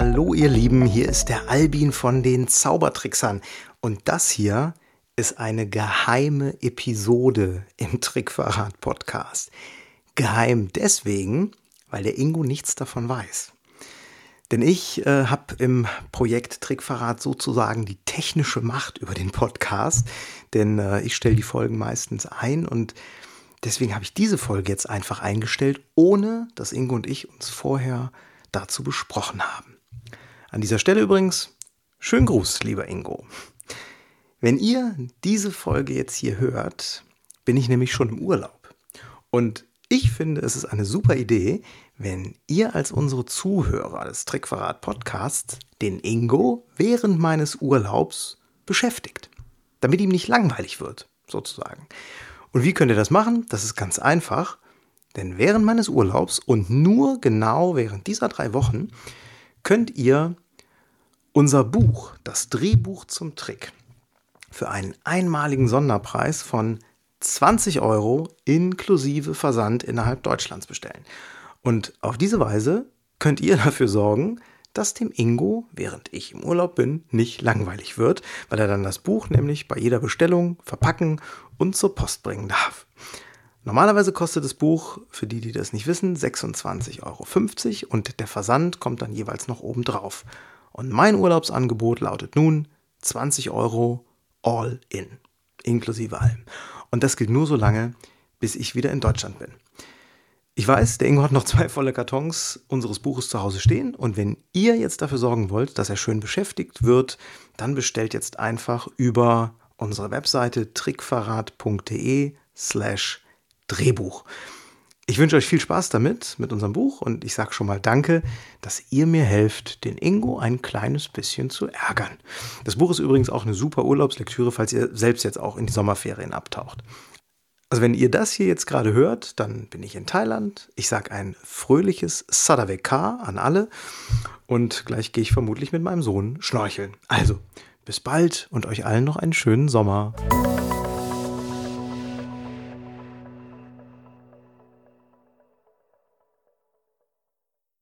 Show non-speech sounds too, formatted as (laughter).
Hallo ihr Lieben, hier ist der Albin von den Zaubertricksern und das hier ist eine geheime Episode im Trickverrat Podcast. Geheim deswegen, weil der Ingo nichts davon weiß. Denn ich äh, habe im Projekt Trickverrat sozusagen die technische Macht über den Podcast, denn äh, ich stelle die Folgen meistens ein und deswegen habe ich diese Folge jetzt einfach eingestellt, ohne dass Ingo und ich uns vorher dazu besprochen haben. An dieser Stelle übrigens, schönen Gruß, lieber Ingo. Wenn ihr diese Folge jetzt hier hört, bin ich nämlich schon im Urlaub. Und ich finde, es ist eine super Idee, wenn ihr als unsere Zuhörer des Trickverrat Podcasts den Ingo während meines Urlaubs beschäftigt, damit ihm nicht langweilig wird, sozusagen. Und wie könnt ihr das machen? Das ist ganz einfach. Denn während meines Urlaubs und nur genau während dieser drei Wochen könnt ihr unser Buch, das Drehbuch zum Trick, für einen einmaligen Sonderpreis von 20 Euro inklusive Versand innerhalb Deutschlands bestellen. Und auf diese Weise könnt ihr (laughs) dafür sorgen, dass dem Ingo, während ich im Urlaub bin, nicht langweilig wird, weil er dann das Buch nämlich bei jeder Bestellung verpacken und zur Post bringen darf. Normalerweise kostet das Buch, für die, die das nicht wissen, 26,50 Euro und der Versand kommt dann jeweils noch oben drauf. Und mein Urlaubsangebot lautet nun 20 Euro all in, inklusive allem. Und das gilt nur so lange, bis ich wieder in Deutschland bin. Ich weiß, der Ingo hat noch zwei volle Kartons unseres Buches zu Hause stehen und wenn ihr jetzt dafür sorgen wollt, dass er schön beschäftigt wird, dann bestellt jetzt einfach über unsere Webseite trickverrat.de slash Drehbuch. Ich wünsche euch viel Spaß damit, mit unserem Buch und ich sage schon mal Danke, dass ihr mir helft, den Ingo ein kleines bisschen zu ärgern. Das Buch ist übrigens auch eine super Urlaubslektüre, falls ihr selbst jetzt auch in die Sommerferien abtaucht. Also wenn ihr das hier jetzt gerade hört, dann bin ich in Thailand. Ich sage ein fröhliches Sadaveka an alle und gleich gehe ich vermutlich mit meinem Sohn schnorcheln. Also, bis bald und euch allen noch einen schönen Sommer.